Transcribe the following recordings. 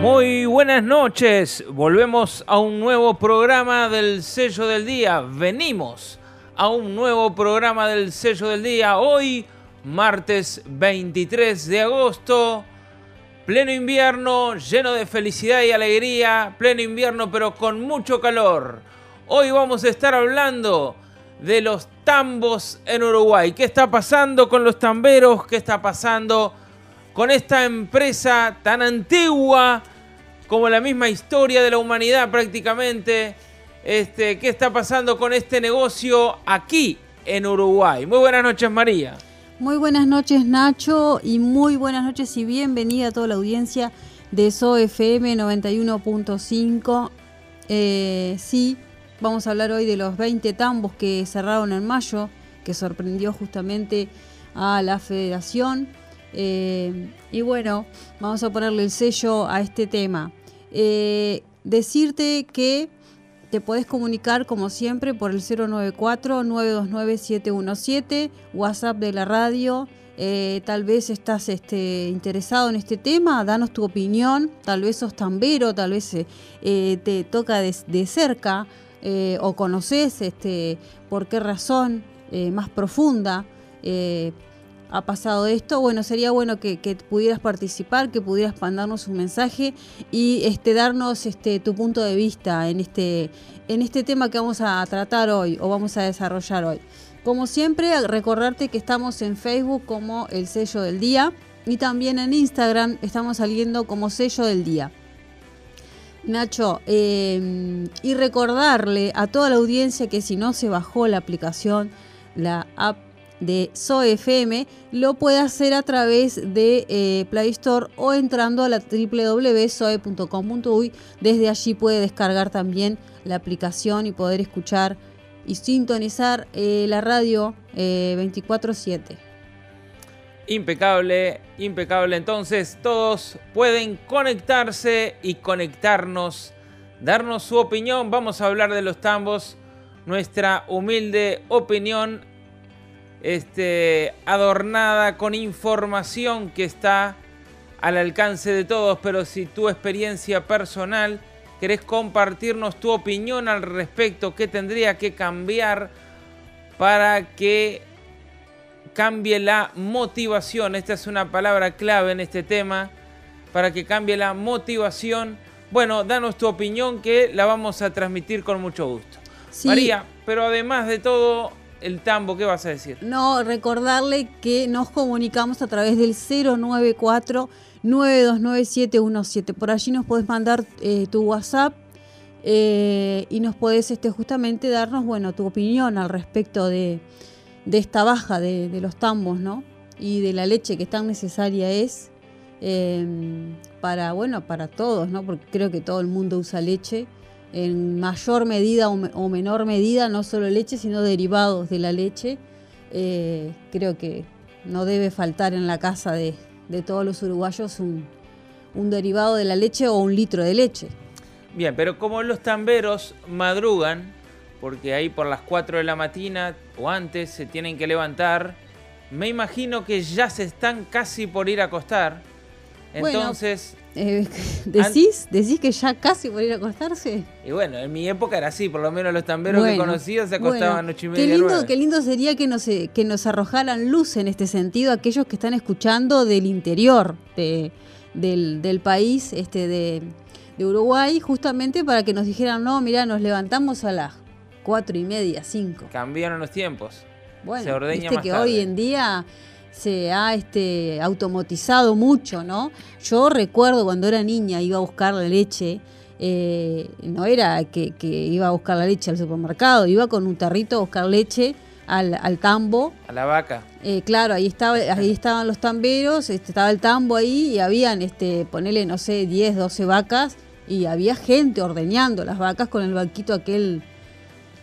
Muy buenas noches, volvemos a un nuevo programa del sello del día, venimos a un nuevo programa del sello del día, hoy martes 23 de agosto, pleno invierno, lleno de felicidad y alegría, pleno invierno pero con mucho calor. Hoy vamos a estar hablando de los tambos en Uruguay. ¿Qué está pasando con los tamberos? ¿Qué está pasando con esta empresa tan antigua como la misma historia de la humanidad prácticamente? Este, ¿Qué está pasando con este negocio aquí en Uruguay? Muy buenas noches, María. Muy buenas noches, Nacho, y muy buenas noches y bienvenida a toda la audiencia de SOFM 91.5. Eh, sí, vamos a hablar hoy de los 20 tambos que cerraron en mayo, que sorprendió justamente a la federación. Eh, y bueno, vamos a ponerle el sello a este tema. Eh, decirte que te podés comunicar como siempre por el 094-929-717, WhatsApp de la radio. Eh, tal vez estás este, interesado en este tema, danos tu opinión, tal vez sos tambero, tal vez te toca de, cerca o conoces este, por qué razón más profunda ha pasado esto, bueno, sería bueno que, pudieras participar, que pudieras mandarnos un mensaje y este, darnos este, tu punto de vista en este, en este tema que vamos a tratar hoy o vamos a desarrollar hoy. Como siempre, recordarte que estamos en Facebook como el sello del día y también en Instagram estamos saliendo como sello del día. Nacho, em, y recordarle a toda la audiencia que si no se bajó la aplicación, la app de SOFM lo puede hacer a través de eh, Play Store o entrando a la www.soe.com.uy. Desde allí puede descargar también la aplicación y poder escuchar y sintonizar eh, la radio 24/7. Eh, impecable, impecable. Entonces todos pueden conectarse y conectarnos, darnos su opinión. Vamos a hablar de los tambos, nuestra humilde opinión este, adornada con información que está al alcance de todos, pero si tu experiencia personal querés compartirnos tu opinión al respecto, qué tendría que cambiar para que cambie la motivación. Esta es una palabra clave en este tema, para que cambie la motivación. Bueno, danos tu opinión que la vamos a transmitir con mucho gusto. María, pero además de todo, el tambo, ¿qué vas a decir? No, recordarle que nos comunicamos a través del 094 929 Por allí nos podés mandar eh, tu WhatsApp eh, y nos podés este, justamente darnos bueno, tu opinión al respecto de, esta baja de, los tambos, ¿no? Y de la leche que tan necesaria es eh, para, bueno, para todos, ¿no? Porque creo que todo el mundo usa leche en mayor medida o, menor medida, no solo leche, sino derivados de la leche. Eh, creo que no debe faltar en la casa de, todos los uruguayos un, derivado de la leche o un litro de leche. Bien, pero como los tamberos madrugan, porque ahí por las 4 de la mañana o antes se tienen que levantar, me imagino que ya se están casi por ir a acostar. Entonces, eh, ¿decís, ¿Decís que ya casi por ir a acostarse? Y bueno, en mi época era así, por lo menos los tamberos que conocía se acostaban noche y media. Qué lindo, qué lindo sería que nos, eh, que nos arrojaran luz en este sentido aquellos que están escuchando del interior del, país, este, de, Uruguay, justamente para que nos dijeran, no, mira, nos levantamos a las cuatro y media, cinco. Cambiaron los tiempos. Bueno, se ordeña viste que hoy en día se ha este, automatizado mucho, ¿no? Yo recuerdo cuando era niña, iba a buscar la leche, eh, no era que, iba a buscar la leche al supermercado, iba con un tarrito a buscar leche al, tambo. A la vaca. Eh, claro, ahí, estaba, ahí estaban los tamberos, este, estaba el tambo ahí y habían, este, ponele, no sé, 10, 12 vacas y había gente ordeñando las vacas con el banquito aquel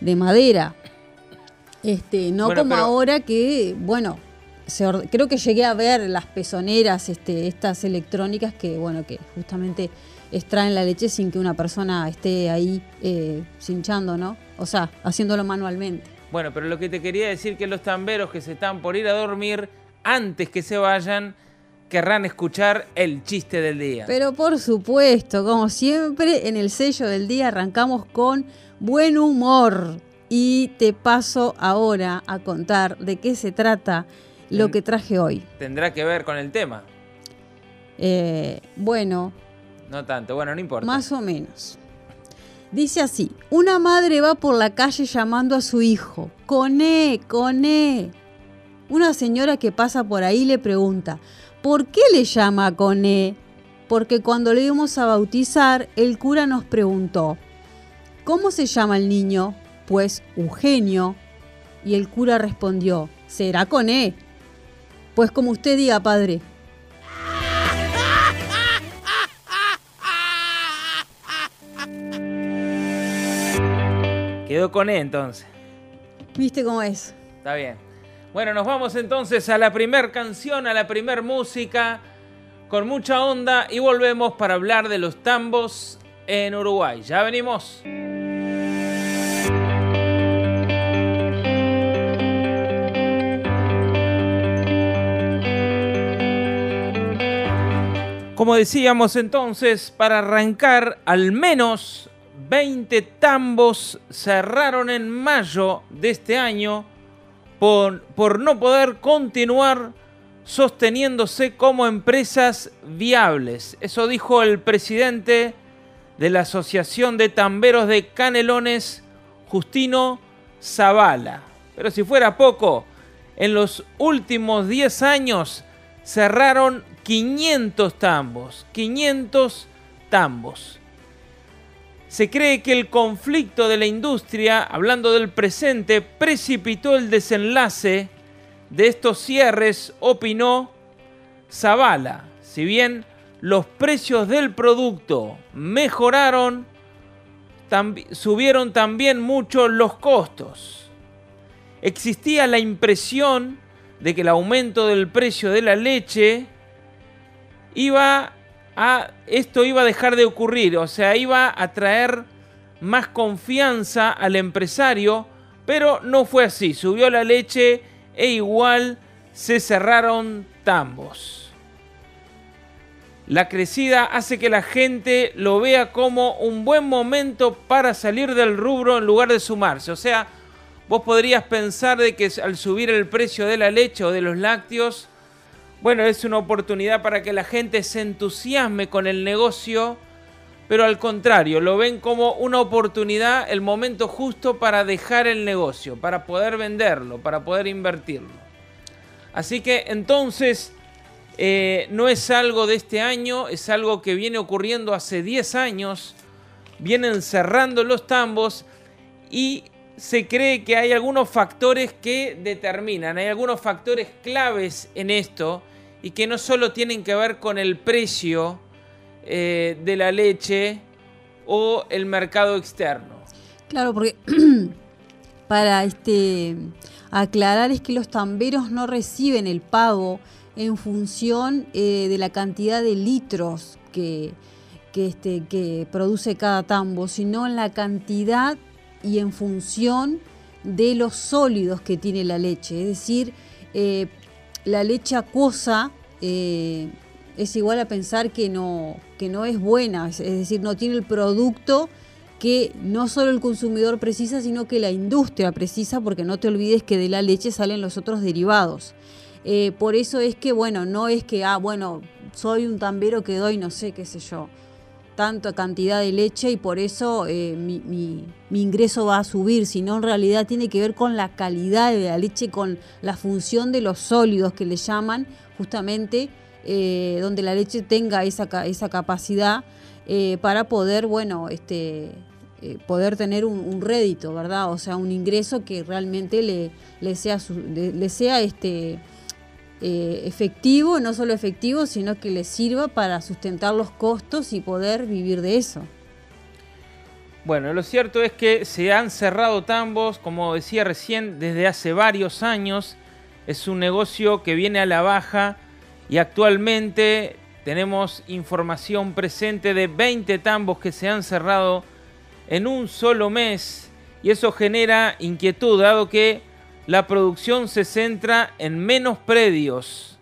de madera. Este, no como ahora que, bueno, creo que llegué a ver las pezoneras, este, estas electrónicas que, bueno, que justamente extraen la leche sin que una persona esté ahí eh, cinchando, ¿no? O sea, haciéndolo manualmente. Bueno, pero lo que te quería decir que los tamberos que se están por ir a dormir, antes que se vayan, querrán escuchar el chiste del día. Pero por supuesto, como siempre, en el sello del día arrancamos con buen humor. Y te paso ahora a contar de qué se trata lo que traje hoy. ¿Tendrá que ver con el tema? Eh, bueno. No tanto, bueno, no importa. Más o menos. Dice así, una madre va por la calle llamando a su hijo, Coné, Coné. Una señora que pasa por ahí le pregunta, ¿por qué le llama Coné? Porque cuando le íbamos a bautizar, el cura nos preguntó, ¿cómo se llama el niño? Pues Eugenio. Y el cura respondió, será Coné. Pues como usted diga, padre. Quedó con E entonces. ¿Viste cómo es? Está bien. Bueno, nos vamos entonces a la primer canción, a la primer música, con mucha onda y volvemos para hablar de los tambos en Uruguay. Ya venimos. Como decíamos entonces, para arrancar al menos 20 tambos cerraron en mayo de este año por, por, no poder continuar sosteniéndose como empresas viables. Eso dijo el presidente de la Asociación de Tamberos de Canelones, Justino Zavala. Pero si fuera poco, en los últimos 10 años cerraron 500 tambos. 500 tambos. Se cree que el conflicto de la industria, hablando del presente, precipitó el desenlace de estos cierres, opinó Zavala. Si bien los precios del producto mejoraron, subieron también mucho los costos. Existía la impresión de que el aumento del precio de la leche iba a, esto iba a dejar de ocurrir, o sea, iba a traer más confianza al empresario, pero no fue así, subió la leche e igual se cerraron tambos. La crecida hace que la gente lo vea como un buen momento para salir del rubro en lugar de sumarse. O sea, vos podrías pensar de que al subir el precio de la leche o de los lácteos, bueno, es una oportunidad para que la gente se entusiasme con el negocio, pero al contrario, lo ven como una oportunidad, el momento justo para dejar el negocio, para poder venderlo, para poder invertirlo. Así que entonces eh, no es algo de este año, es algo que viene ocurriendo hace 10 años, vienen cerrando los tambos y se cree que hay algunos factores que determinan, hay algunos factores claves en esto y que no solo tienen que ver con el precio eh, de la leche o el mercado externo. Claro, porque para este aclarar es que los tamberos no reciben el pago en función eh, de la cantidad de litros que, que, este, que produce cada tambo, sino en la cantidad y en función de los sólidos que tiene la leche. Es decir, eh, la leche acuosa eh, es igual a pensar que no, que no es buena, es decir, no tiene el producto que no solo el consumidor precisa, sino que la industria precisa, porque no te olvides que de la leche salen los otros derivados. Eh, por eso es que, bueno, no es que, ah, bueno, soy un tambero que doy, no sé, qué sé yo, tanta cantidad de leche y por eso eh, mi, ingreso va a subir, sino en realidad tiene que ver con la calidad de la leche, con la función de los sólidos que le llaman, justamente eh, donde la leche tenga esa, esa capacidad eh, para poder, bueno, este, poder tener un, rédito, ¿verdad? O sea, un ingreso que realmente le, le sea, le sea este, eh, efectivo, no solo efectivo, sino que les sirva para sustentar los costos y poder vivir de eso. Bueno, lo cierto es que se han cerrado tambos, como decía recién, desde hace varios años. Es un negocio que viene a la baja y actualmente tenemos información presente de 20 tambos que se han cerrado en un solo mes y eso genera inquietud, dado que la producción se centra en menos predios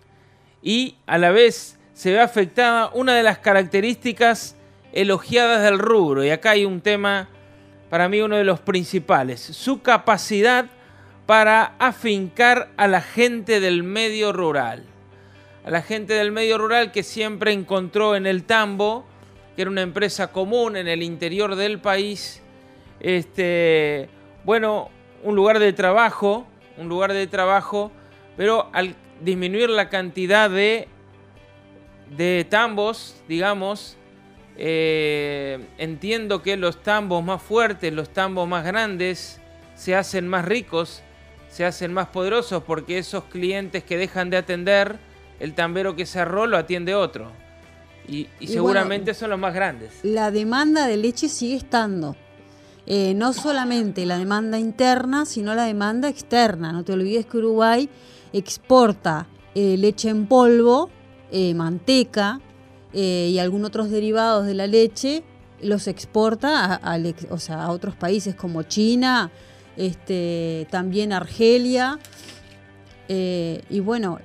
y a la vez se ve afectada una de las características elogiadas del rubro. Y acá hay un tema, para mí uno de los principales, su capacidad para afincar a la gente del medio rural. A la gente del medio rural que siempre encontró en el tambo, que era una empresa común en el interior del país, este, bueno, un lugar de trabajo, un lugar de trabajo, pero al disminuir la cantidad de, de tambos, digamos, eh, entiendo que los tambos más fuertes, los tambos más grandes, se hacen más ricos, se hacen más poderosos porque esos clientes que dejan de atender, el tambero que cerró lo atiende otro. Y, seguramente son los más grandes. La demanda de leche sigue estando. Eh, no solamente la demanda interna, sino la demanda externa. No te olvides que Uruguay exporta eh, leche en polvo, eh, manteca y algunos otros derivados de la leche, los exporta a, a otros países como China, este, también Argelia. y bueno,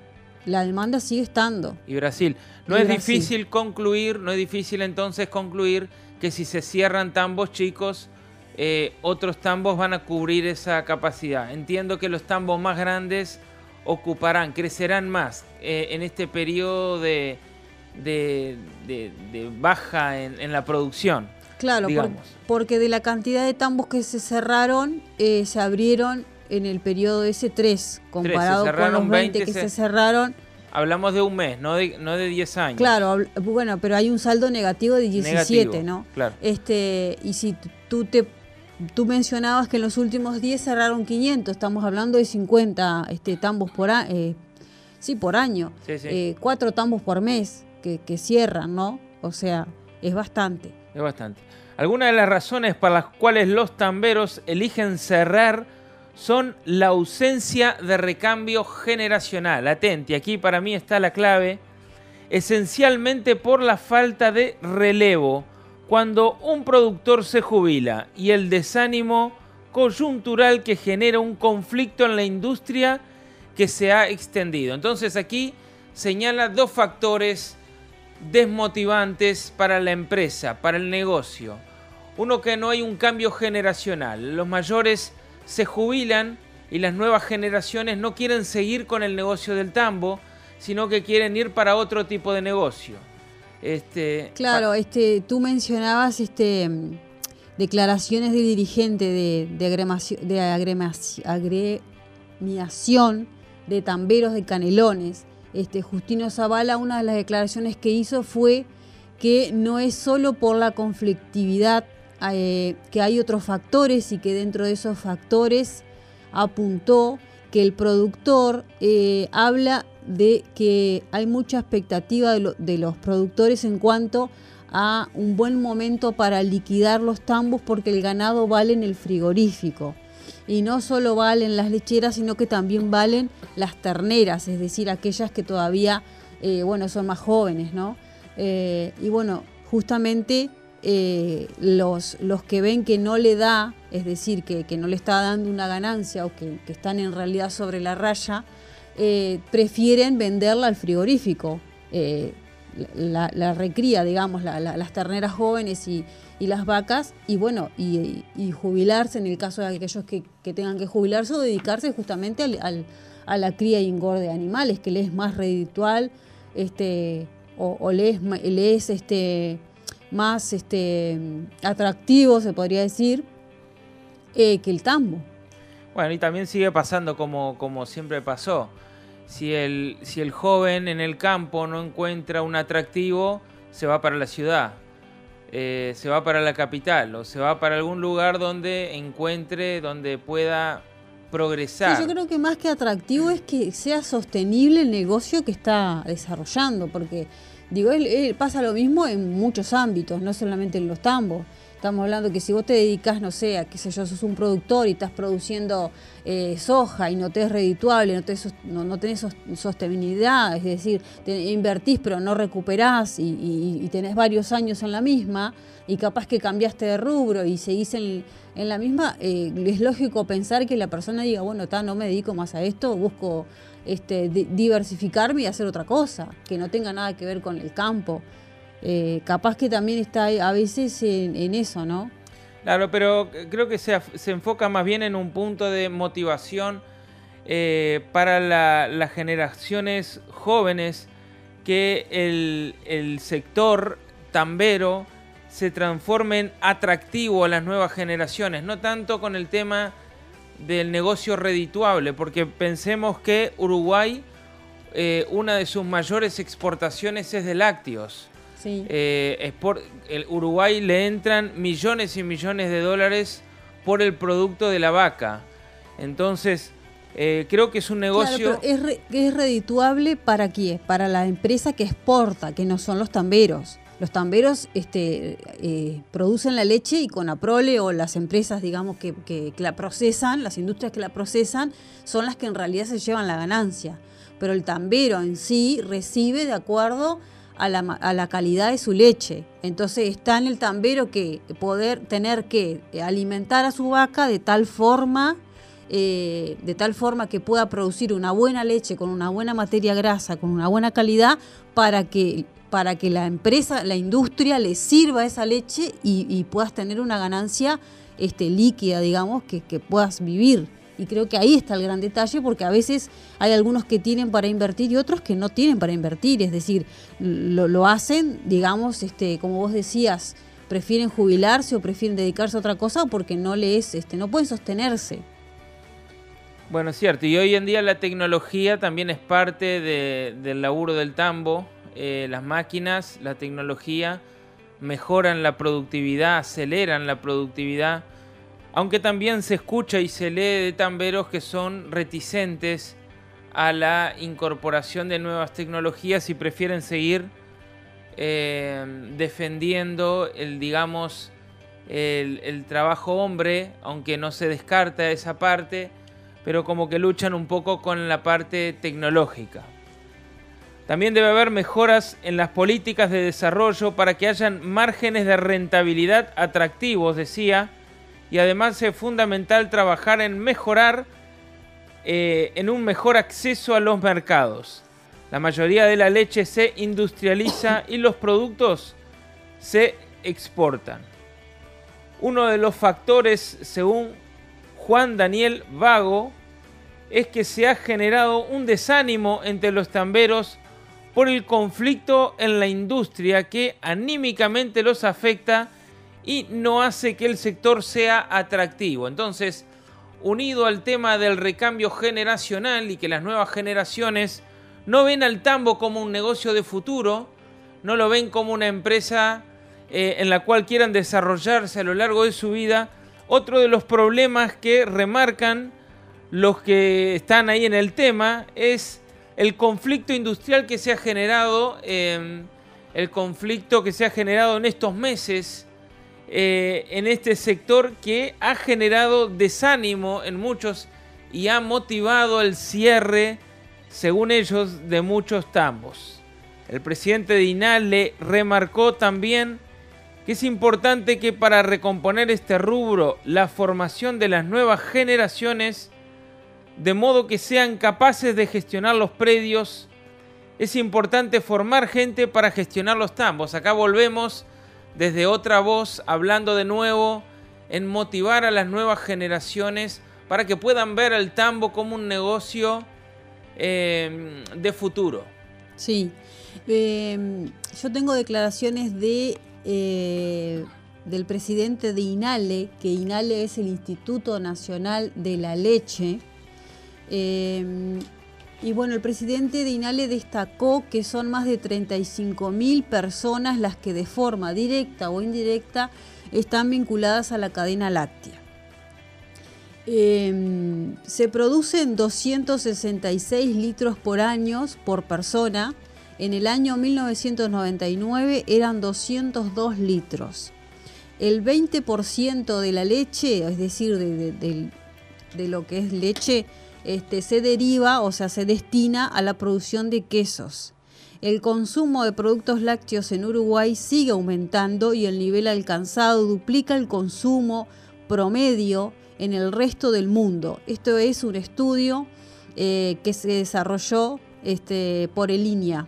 la demanda sigue estando. Y Brasil. No es difícil concluir, no es difícil entonces concluir que si se cierran tambos chicos, eh, otros tambos van a cubrir esa capacidad. Entiendo que los tambos más grandes ocuparán, crecerán más eh, en este periodo de, de, baja en, la producción. Claro, porque de la cantidad de tambos que se cerraron, eh, se abrieron en el periodo ese 3, comparado con los 20, que se cerraron. Hablamos de un mes, no de, no de 10 años. Claro, bueno, pero hay un saldo negativo de 17, ¿no? Claro. Este, y si tú te Tú mencionabas que en los últimos 10 cerraron 500, estamos hablando de 50 este, tambos por, eh, sí, por año, eh, cuatro tambos por mes que, cierran, ¿no? O sea, es bastante. Es bastante. Algunas de las razones para las cuales los tamberos eligen cerrar son la ausencia de recambio generacional. Atenti, aquí para mí está la clave. Esencialmente por la falta de relevo cuando un productor se jubila y el desánimo coyuntural que genera un conflicto en la industria que se ha extendido. Entonces aquí señala dos factores desmotivantes para la empresa, para el negocio. Uno que no hay un cambio generacional. Los mayores se jubilan y las nuevas generaciones no quieren seguir con el negocio del tambo, sino que quieren ir para otro tipo de negocio. Este, claro, este, tú mencionabas este, declaraciones de dirigente de, de, agremiación de tamberos de canelones. Este, Justino Zavala, una de las declaraciones que hizo fue que no es solo por la conflictividad, eh, que hay otros factores y que dentro de esos factores apuntó que el productor eh, habla de que hay mucha expectativa de, los productores en cuanto a un buen momento para liquidar los tambos porque el ganado vale en el frigorífico. Y no solo valen las lecheras, sino que también valen las terneras, es decir, aquellas que todavía eh, bueno, son más jóvenes, ¿no? Eh, y bueno, justamente eh, los, los que ven que no le da, es decir, que, no le está dando una ganancia o que, que están en realidad sobre la raya, eh, prefieren venderla al frigorífico. Eh, la, recría, digamos, las terneras jóvenes y, las vacas, y bueno, y, jubilarse en el caso de aquellos que, tengan que jubilarse o dedicarse justamente a la cría y engorde de animales, que le es más reditual, este, o, le, es, este, más este, atractivo, se podría decir, eh, que el tambo. Bueno, y también sigue pasando como, como siempre pasó si el, si el joven en el campo no encuentra un atractivo, se va para la ciudad, eh, se va para la capital o se va para algún lugar donde encuentre, donde pueda progresar. yo creo que más que atractivo es que sea sostenible el negocio que está desarrollando, porque digo, él, pasa lo mismo en muchos ámbitos, no solamente en los tambos. Estamos hablando que si vos te dedicas, no sé, a qué sé yo, sos un productor y estás produciendo eh, soja y no te es redituable, no, te, no, tenés sostenibilidad, es decir, invertís pero no recuperás y, tenés varios años en la misma y capaz que cambiaste de rubro y seguís en, la misma, eh, es lógico pensar que la persona diga, bueno, no me dedico más a esto, busco este, diversificarme y hacer otra cosa, que no tenga nada que ver con el campo. Eh, capaz que también está a veces en, eso, ¿no? Claro, pero creo que se, enfoca más bien en un punto de motivación eh, para las generaciones jóvenes que el, el, sector tambero se transforme en atractivo a las nuevas generaciones, no tanto con el tema del negocio redituable, porque pensemos que Uruguay, eh, una de sus mayores exportaciones es de lácteos. Sí. Eh, el Uruguay le entran millones y millones de dólares por el producto de la vaca. Entonces, eh, creo que es un negocio... es, es redituable para quién? Para la empresa que exporta, que no son los tamberos los tamberos este, eh, producen la leche y con Aprole o las empresas, digamos, que, la procesan, las industrias que la procesan, son las que en realidad se llevan la ganancia. Pero el tambero en sí recibe de acuerdo a la, calidad de su leche. Entonces está en el tambero que poder tener que alimentar a su vaca de tal forma eh, de tal forma que pueda producir una buena leche con una buena materia grasa, con una buena calidad, para que para que la empresa, la industria le sirva esa leche y, puedas tener una ganancia este, líquida, digamos, que, puedas vivir. Y creo que ahí está el gran detalle, porque a veces hay algunos que tienen para invertir y otros que no tienen para invertir. Es decir, lo, hacen, digamos, este, como vos decías, prefieren jubilarse o prefieren dedicarse a otra cosa porque no les, este, no pueden sostenerse. Bueno, es cierto. Y hoy en día la tecnología también es parte del laburo del tambo. Eh, las máquinas, la tecnología mejoran la productividad, aceleran la productividad, aunque también se escucha y se lee de tamberos que son reticentes a la incorporación de nuevas tecnologías y prefieren seguir eh, defendiendo el, digamos, el, el, trabajo hombre, aunque no se descarta esa parte, pero como que luchan un poco con la parte tecnológica. También debe haber mejoras en las políticas de desarrollo para que hayan márgenes de rentabilidad atractivos, decía, y además es fundamental trabajar en mejorar eh, en un mejor acceso a los mercados. La mayoría de la leche se industrializa y los productos se exportan. Uno de los factores, según Juan Daniel Vago, es que se ha generado un desánimo entre los tamberos por el conflicto en la industria que anímicamente los afecta y no hace que el sector sea atractivo. Entonces, unido al tema del recambio generacional y que las nuevas generaciones no ven al tambo como un negocio de futuro, no lo ven como una empresa eh, en la cual quieran desarrollarse a lo largo de su vida, otro de los problemas que remarcan los que están ahí en el tema es el conflicto industrial que se ha generado, em, el conflicto que se ha generado en estos meses eh, en este sector que ha generado desánimo en muchos y ha motivado el cierre, según ellos, de muchos tambos. El presidente de INALE remarcó también que es importante que para recomponer este rubro, la formación de las nuevas generaciones de modo que sean capaces de gestionar los predios. Es importante formar gente para gestionar los tambos. Acá volvemos desde otra voz hablando de nuevo en motivar a las nuevas generaciones para que puedan ver al tambo como un negocio eh, de futuro. Sí, em, yo tengo declaraciones de, eh, del presidente de INALE, que INALE es el Instituto Nacional de la Leche, Em, y bueno, el presidente de INALE destacó que son más de 35 mil personas las que de forma directa o indirecta están vinculadas a la cadena láctea. Em, se producen 266 litros por año por persona. En el año 1999 eran 202 litros. el 20% de la leche, es decir, de, lo que es leche, este, se deriva, o sea, se destina a la producción de quesos. El consumo de productos lácteos en Uruguay sigue aumentando y el nivel alcanzado duplica el consumo promedio en el resto del mundo. Esto es un estudio eh, que se desarrolló este, por el INEA.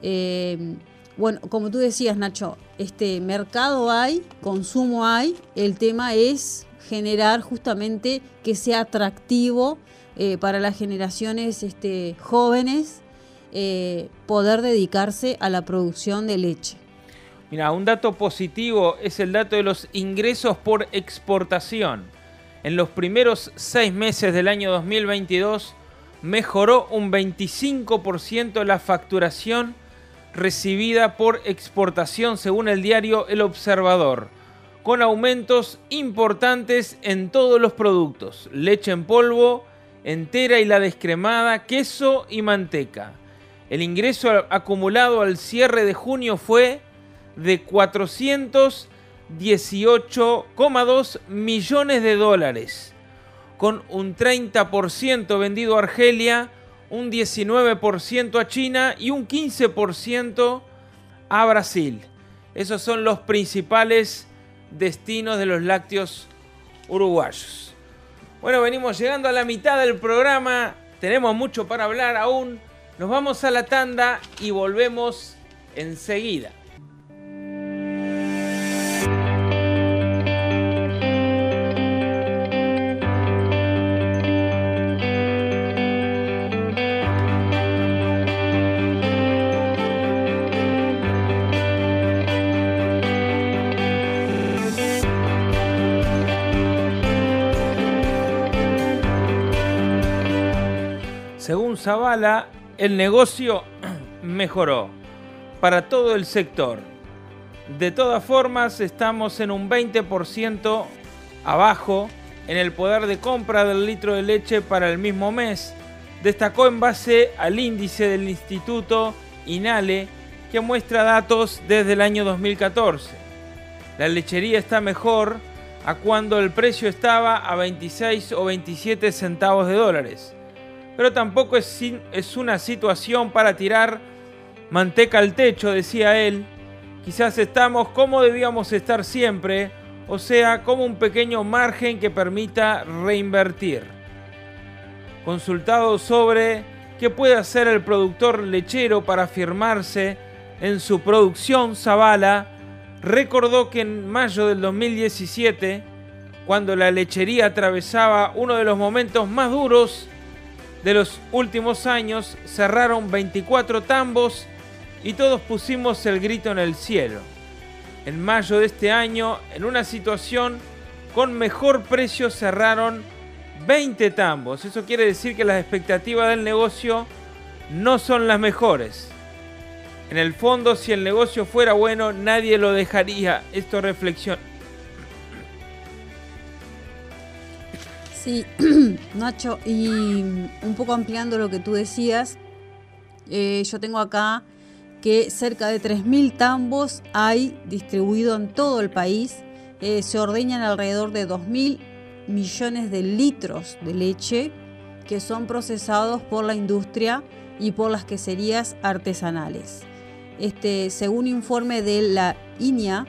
Eh, bueno, como tú decías, Nacho, este mercado hay, consumo hay, el tema es generar justamente que sea atractivo eh, para las generaciones este, jóvenes eh, poder dedicarse a la producción de leche. Mira, un dato positivo es el dato de los ingresos por exportación. En los primeros seis meses del año 2022 mejoró un 25% la facturación recibida por exportación según el diario El Observador, con aumentos importantes en todos los productos, leche en polvo, entera y la descremada, queso y manteca. El ingreso acumulado al cierre de junio fue de 418,2 millones de dólares, con un 30% vendido a Argelia, un 19% a China y un 15% a Brasil. Esos son los principales destinos de los lácteos uruguayos. Bueno, venimos llegando a la mitad del programa, tenemos mucho para hablar aún. Nos vamos a la tanda y volvemos enseguida. Zavala, el negocio mejoró para todo el sector. De todas formas, estamos en un 20% abajo en el poder de compra del litro de leche para el mismo mes, destacó en base al índice del Instituto INALE que muestra datos desde el año 2014. La lechería está mejor a cuando el precio estaba a 26 o 27 centavos de dólares pero tampoco es, es una situación para tirar manteca al techo, decía él. Quizás estamos como debíamos estar siempre, o sea, como un pequeño margen que permita reinvertir. Consultado sobre qué puede hacer el productor lechero para firmarse en su producción, Zavala recordó que en mayo del 2017, cuando la lechería atravesaba uno de los momentos más duros de los últimos años cerraron 24 tambos y todos pusimos el grito en el cielo. En mayo de este año, en una situación con mejor precio, cerraron 20 tambos. Eso quiere decir que las expectativas del negocio no son las mejores. En el fondo, si el negocio fuera bueno, nadie lo dejaría. Esto reflexión Sí, Nacho, y un poco ampliando lo que tú decías, eh, yo tengo acá que cerca de 3.000 tambos hay distribuido en todo el país. Eh, se ordeñan alrededor de 2.000 millones de litros de leche que son procesados por la industria y por las queserías artesanales. Este, según informe de la INIA,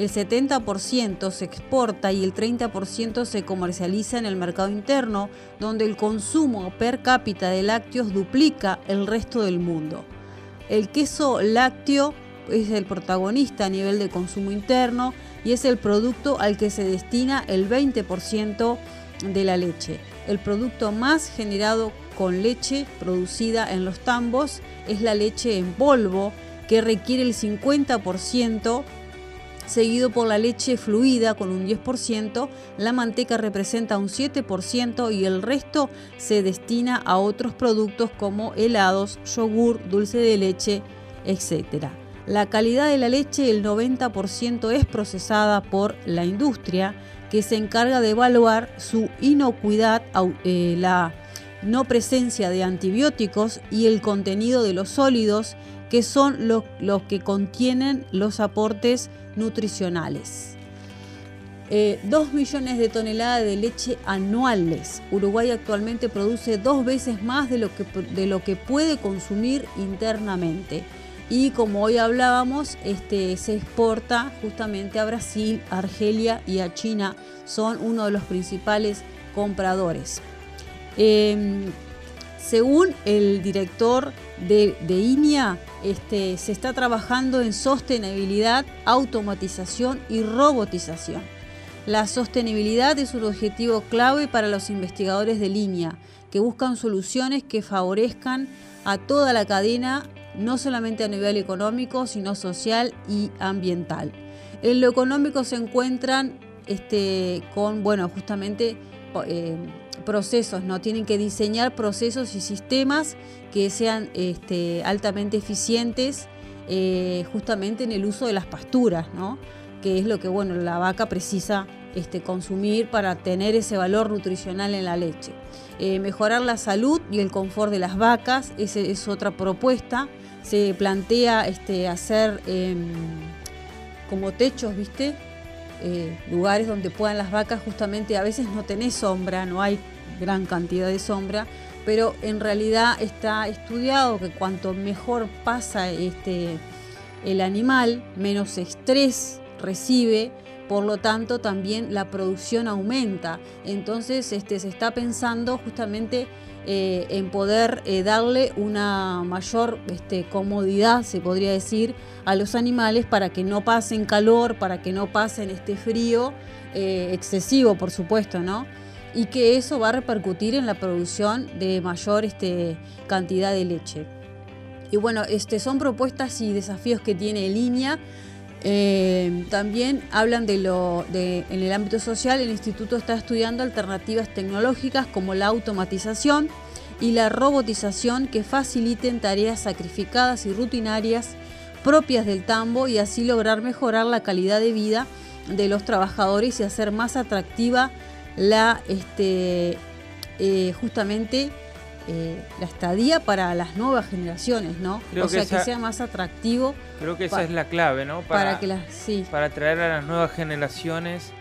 el 70% se exporta y el 30% se comercializa en el mercado interno, donde el consumo per cápita de lácteos duplica el resto del mundo. El queso lácteo es el protagonista a nivel de consumo interno y es el producto al que se destina el 20% de la leche. El producto más generado con leche producida en los tambos es la leche en polvo, que requiere el 50% seguido por la leche fluida con un 10%, la manteca representa un 7% y el resto se destina a otros productos como helados, yogur, dulce de leche, etc. La calidad de la leche, el 90% es procesada por la industria que se encarga de evaluar su inocuidad, eh, la no presencia de antibióticos y el contenido de los sólidos que son los que contienen los aportes nutricionales. eh, 2 millones de toneladas de leche anuales. Uruguay actualmente produce dos veces más de lo que, de lo que puede consumir internamente. Y como hoy hablábamos, este, se exporta justamente a Brasil, Argelia y a China. Son uno de los principales compradores. Em, según el director de, INIA, este, se está trabajando en sostenibilidad, automatización y robotización. La sostenibilidad es un objetivo clave para los investigadores de línea, que buscan soluciones que favorezcan a toda la cadena, no solamente a nivel económico, sino social y ambiental. En lo económico se encuentran este, con, bueno, justamente eh, procesos, ¿no? Tienen que diseñar procesos y sistemas que sean este, altamente eficientes eh, justamente en el uso de las pasturas, ¿no? Que es lo que, bueno, la vaca precisa este, consumir para tener ese valor nutricional en la leche. Eh, mejorar la salud y el confort de las vacas, esa es otra propuesta. Se plantea este, hacer em, como techos, ¿viste? Eh, lugares donde puedan las vacas, justamente a veces no tenés sombra, no hay gran cantidad de sombra, pero en realidad está estudiado que cuanto mejor pasa este, el animal, menos estrés recibe, por lo tanto también la producción aumenta. Entonces este, se está pensando justamente eh, en poder eh, darle una mayor este, comodidad, se podría decir, a los animales para que no pasen calor, para que no pasen este frío eh, excesivo, por supuesto, ¿no? Y que eso va a repercutir en la producción de mayor este, cantidad de leche. Y bueno, este, son propuestas y desafíos que tiene Línea. También hablan de lo de, en el ámbito social, el instituto está estudiando alternativas tecnológicas como la automatización y la robotización que faciliten tareas sacrificadas y rutinarias propias del tambo y así lograr mejorar la calidad de vida de los trabajadores y hacer más atractiva la este, eh, justamente eh, la estadía para las nuevas generaciones, ¿no? o sea, que sea más atractivo. Creo que esa es la clave, ¿no? Para, que las, sí. para atraer a las nuevas generaciones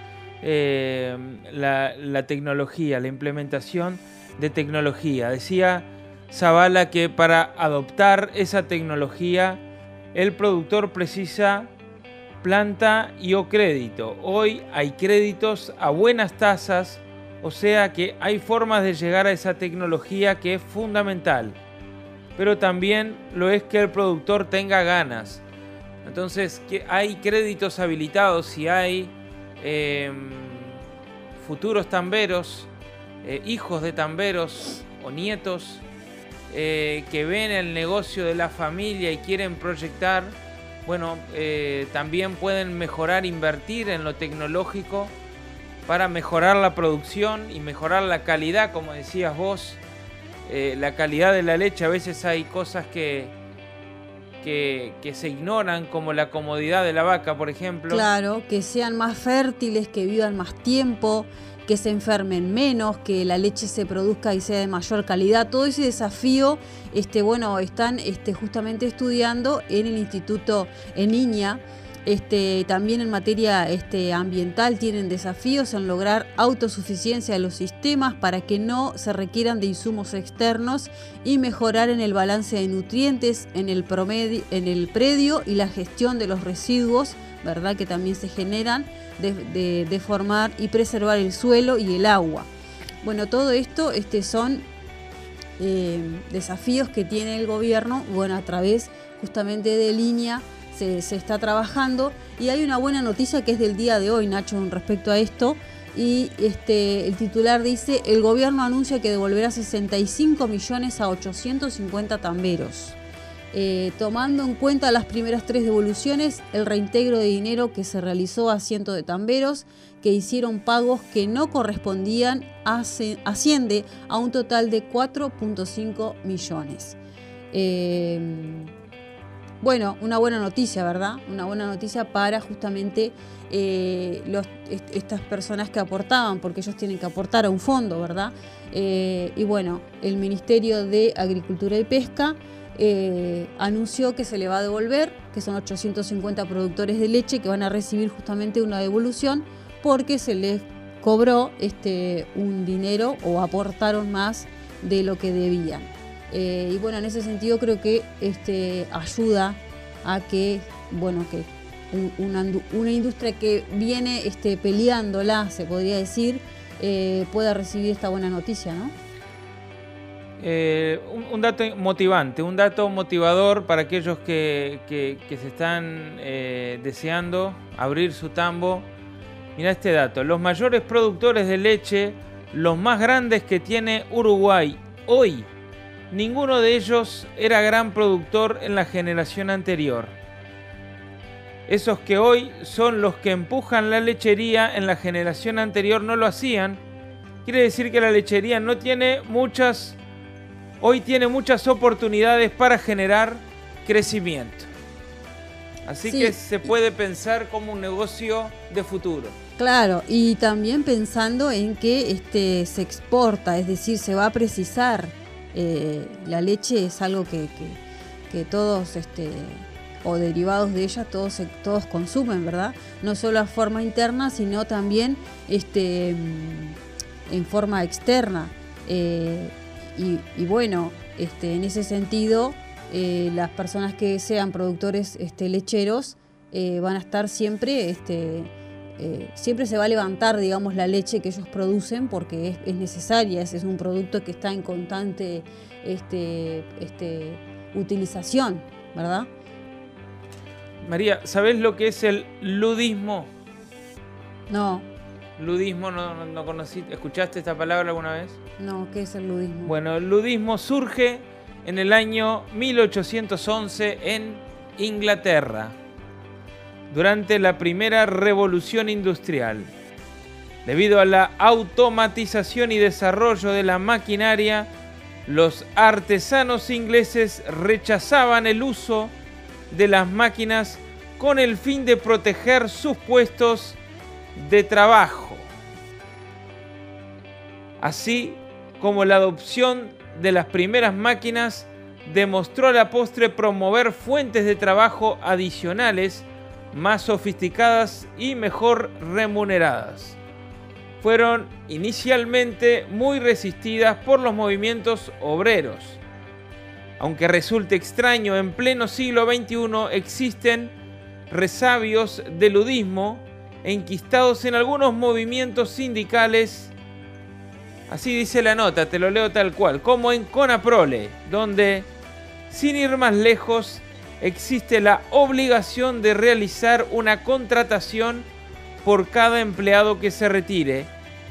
eh, la, la tecnología, la implementación de tecnología. Decía Zavala que para adoptar esa tecnología el productor precisa planta y o crédito. Hoy hay créditos a buenas tasas, o sea que hay formas de llegar a esa tecnología que es fundamental. Pero también lo es que el productor tenga ganas. Entonces, que hay créditos habilitados y hay em, futuros tamberos, eh, hijos de tamberos o nietos eh, que ven el negocio de la familia y quieren proyectar, bueno, eh, también pueden mejorar, invertir en lo tecnológico para mejorar la producción y mejorar la calidad, como decías vos, eh, la calidad de la leche. A veces hay cosas que, que, se ignoran, como la comodidad de la vaca, por ejemplo. Claro, que sean más fértiles, que vivan más tiempo, que se enfermen menos, que la leche se produzca y sea de mayor calidad. Todo ese desafío, este, bueno, están este, justamente estudiando en el Instituto en Niña. Este, también en materia este, ambiental tienen desafíos en lograr autosuficiencia de los sistemas para que no se requieran de insumos externos y mejorar en el balance de nutrientes en el, promedio, en el predio y la gestión de los residuos, ¿verdad? que también se generan de, formar y preservar el suelo y el agua. Bueno, todo esto este, son eh, desafíos que tiene el gobierno, bueno, a través justamente de línea se, está trabajando y hay una buena noticia que es del día de hoy, Nacho, respecto a esto. Y este, el titular dice, el gobierno anuncia que devolverá 65 millones a 850 tamberos. Eh, tomando en cuenta las primeras tres devoluciones, el reintegro de dinero que se realizó a cientos de tamberos que hicieron pagos que no correspondían asciende a un total de 4.5 millones. Eh, bueno, una buena noticia, ¿verdad? Una buena noticia para justamente eh, estas personas que aportaban, porque ellos tienen que aportar a un fondo, ¿verdad? y bueno, el Ministerio de Agricultura y Pesca eh, anunció que se le va a devolver, que son 850 productores de leche que van a recibir justamente una devolución porque se les cobró este, un dinero o aportaron más de lo que debían. Eh, y bueno, en ese sentido creo que este, ayuda a que, bueno, que una, industria que viene este, peleándola, se podría decir, eh, pueda recibir esta buena noticia, ¿no? Eh, un, dato motivante, un dato motivador para aquellos que, se están deseando abrir su tambo. Mira este dato, los mayores productores de leche, los más grandes que tiene Uruguay hoy Ninguno de ellos era gran productor en la generación anterior. Esos que hoy son los que empujan la lechería en la generación anterior no lo hacían. Quiere decir que la lechería no tiene muchas, hoy tiene muchas oportunidades para generar crecimiento. Así que se puede pensar como un negocio de futuro. Claro, y también pensando en que este se exporta, es decir, se va a precisar eh, la leche es algo que, todos, este, o derivados de ella, todos, todos consumen, ¿verdad? No solo a forma interna, sino también este, mm, en forma externa. Eh, y, bueno, este, en ese sentido, eh, las personas que sean productores este, lecheros van a estar siempre este, eh, siempre se va a levantar, digamos, la leche que ellos producen porque es, necesaria, ese es un producto que está en constante este, este, utilización, ¿verdad? María, ¿sabes lo que es el ludismo? No. Ludismo, no, no, conocí, ¿escuchaste esta palabra alguna vez? No, ¿qué es el ludismo? Bueno, el ludismo surge en el año 1811 en Inglaterra durante la primera revolución industrial. Debido a la automatización y desarrollo de la maquinaria, los artesanos ingleses rechazaban el uso de las máquinas con el fin de proteger sus puestos de trabajo, así como la adopción de las primeras máquinas demostró a la postre promover fuentes de trabajo adicionales más sofisticadas y mejor remuneradas. Fueron inicialmente muy resistidas por los movimientos obreros. Aunque resulte extraño, en pleno siglo XXI existen resabios de ludismo enquistados en algunos movimientos sindicales. Así dice la nota, te lo leo tal cual, como en Conaprole, donde, sin ir más lejos, existe la obligación de realizar una contratación por cada empleado que se retire,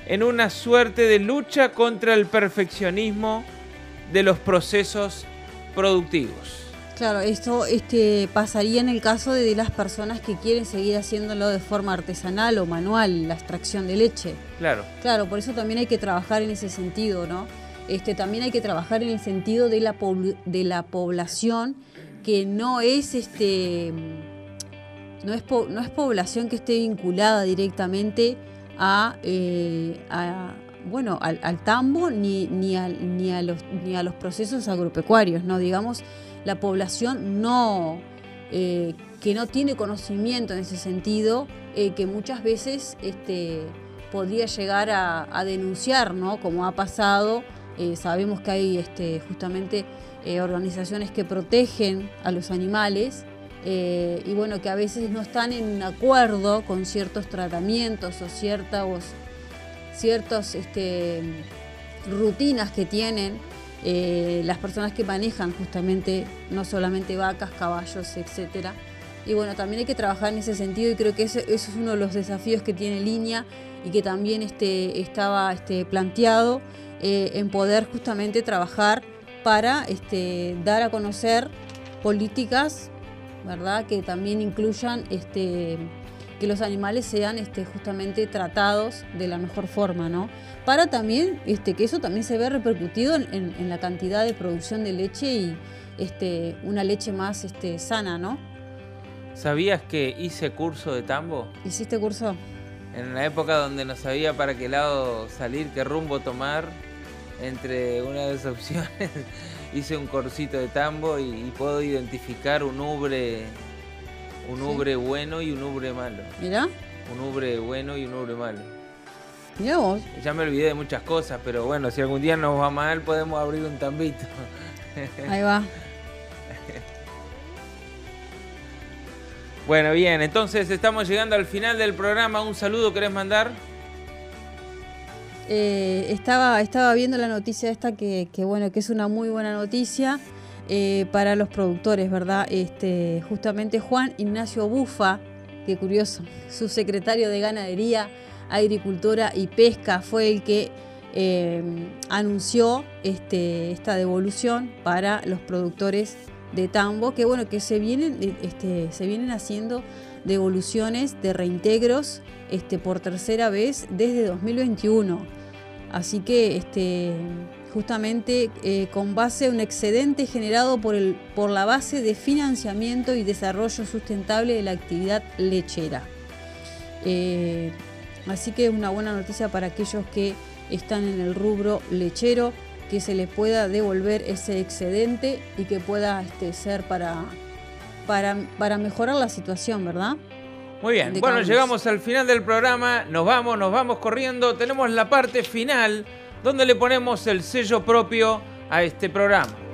en una suerte de lucha contra el perfeccionismo de los procesos productivos. Claro, esto este, pasaría en el caso de las personas que quieren seguir haciéndolo de forma artesanal o manual, la extracción de leche. Claro. Claro, por eso también hay que trabajar en ese sentido, ¿no? Este, también hay que trabajar en el sentido de la, de la población que no es este no es, no es población que esté vinculada directamente a, eh, bueno al, tambo ni, ni, ni, a los, ni a los procesos agropecuarios no digamos la población no eh, que no tiene conocimiento en ese sentido eh, que muchas veces este podría llegar a, denunciar no como ha pasado sabemos que hay este justamente eh, organizaciones que protegen a los animales eh, y bueno, que a veces no están en acuerdo con ciertos tratamientos o ciertas ciertos, este, rutinas que tienen eh, las personas que manejan justamente no solamente vacas, caballos, etcétera. Y bueno, también hay que trabajar en ese sentido y creo que eso, es uno de los desafíos que tiene línea y que también este, estaba este, planteado en poder justamente trabajar para este, dar a conocer políticas, ¿verdad? Que también incluyan este, que los animales sean este, justamente tratados de la mejor forma, ¿no? Para también este, que eso también se ve repercutido en, la cantidad de producción de leche y este, una leche más este, sana, ¿no? ¿Sabías que hice curso de tambo? ¿Hiciste curso? En una época donde no sabía para qué lado salir, qué rumbo tomar, entre una de esas opciones hice un corsito de tambo y, puedo identificar un ubre un ubre bueno y un ubre malo. Mira. un ubre bueno y un ubre malo. Mirá vos. Ya me olvidé de muchas cosas, pero bueno, si algún día nos va mal, podemos abrir un tambito. Ahí va. Bueno, bien, entonces estamos llegando al final del programa. ¿Un saludo querés mandar? Eh, estaba, estaba viendo la noticia esta que, que, bueno, que es una muy buena noticia eh, para los productores, ¿verdad? Este, justamente Juan Ignacio Bufa, qué curioso, su secretario de Ganadería, Agricultura y Pesca fue el que eh, anunció este, esta devolución para los productores de tambo, que bueno, que se vienen, este, se vienen haciendo devoluciones de reintegros este, por tercera vez desde 2021. Así que este, justamente eh, con base a un excedente generado por, el, por la base de financiamiento y desarrollo sustentable de la actividad lechera. Eh, así que es una buena noticia para aquellos que están en el rubro lechero que se les pueda devolver ese excedente y que pueda este, ser para, para, para mejorar la situación, ¿verdad? Muy bien, bueno, llegamos al final del programa, nos vamos, nos vamos corriendo, tenemos la parte final donde le ponemos el sello propio a este programa.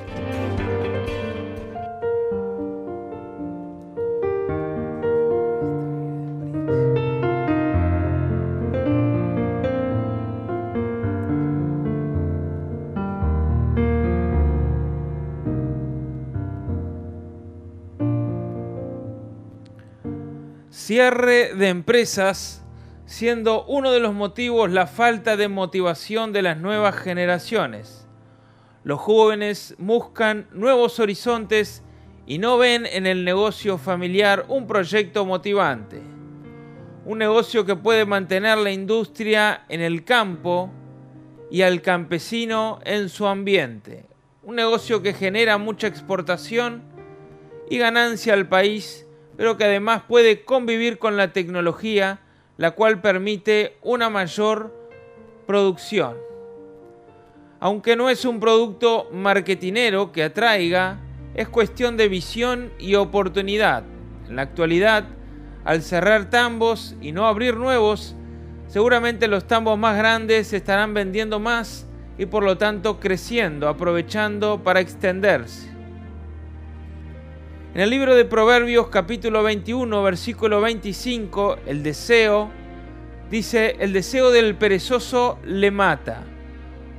Cierre de empresas, siendo uno de los motivos la falta de motivación de las nuevas generaciones. Los jóvenes buscan nuevos horizontes y no ven en el negocio familiar un proyecto motivante. Un negocio que puede mantener la industria en el campo y al campesino en su ambiente. Un negocio que genera mucha exportación y ganancia al país pero que además puede convivir con la tecnología, la cual permite una mayor producción. Aunque no es un producto marketinero que atraiga, es cuestión de visión y oportunidad. En la actualidad, al cerrar tambos y no abrir nuevos, seguramente los tambos más grandes estarán vendiendo más y por lo tanto creciendo, aprovechando para extenderse. En el libro de Proverbios capítulo 21, versículo 25, el deseo, dice, el deseo del perezoso le mata,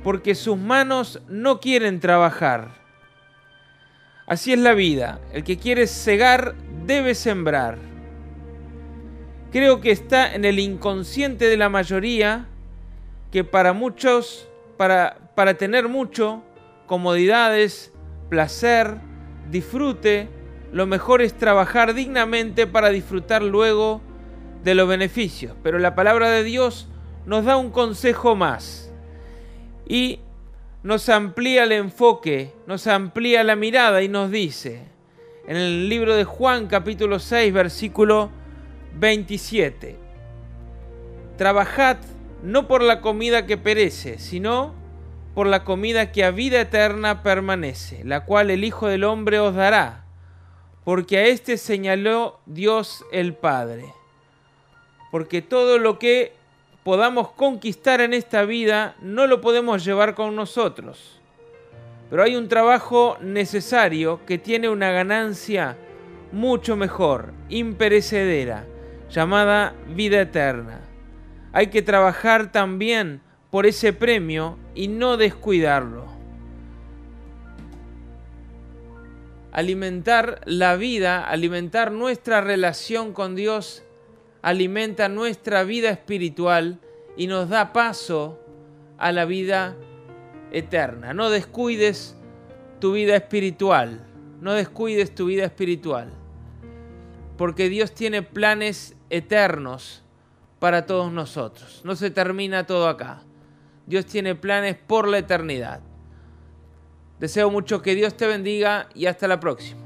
porque sus manos no quieren trabajar. Así es la vida, el que quiere cegar debe sembrar. Creo que está en el inconsciente de la mayoría que para muchos, para, para tener mucho, comodidades, placer, disfrute, lo mejor es trabajar dignamente para disfrutar luego de los beneficios. Pero la palabra de Dios nos da un consejo más y nos amplía el enfoque, nos amplía la mirada y nos dice en el libro de Juan capítulo 6 versículo 27, trabajad no por la comida que perece, sino por la comida que a vida eterna permanece, la cual el Hijo del Hombre os dará porque a este señaló Dios el Padre. Porque todo lo que podamos conquistar en esta vida no lo podemos llevar con nosotros. Pero hay un trabajo necesario que tiene una ganancia mucho mejor, imperecedera, llamada vida eterna. Hay que trabajar también por ese premio y no descuidarlo. Alimentar la vida, alimentar nuestra relación con Dios, alimenta nuestra vida espiritual y nos da paso a la vida eterna. No descuides tu vida espiritual, no descuides tu vida espiritual, porque Dios tiene planes eternos para todos nosotros. No se termina todo acá. Dios tiene planes por la eternidad. Deseo mucho que Dios te bendiga y hasta la próxima.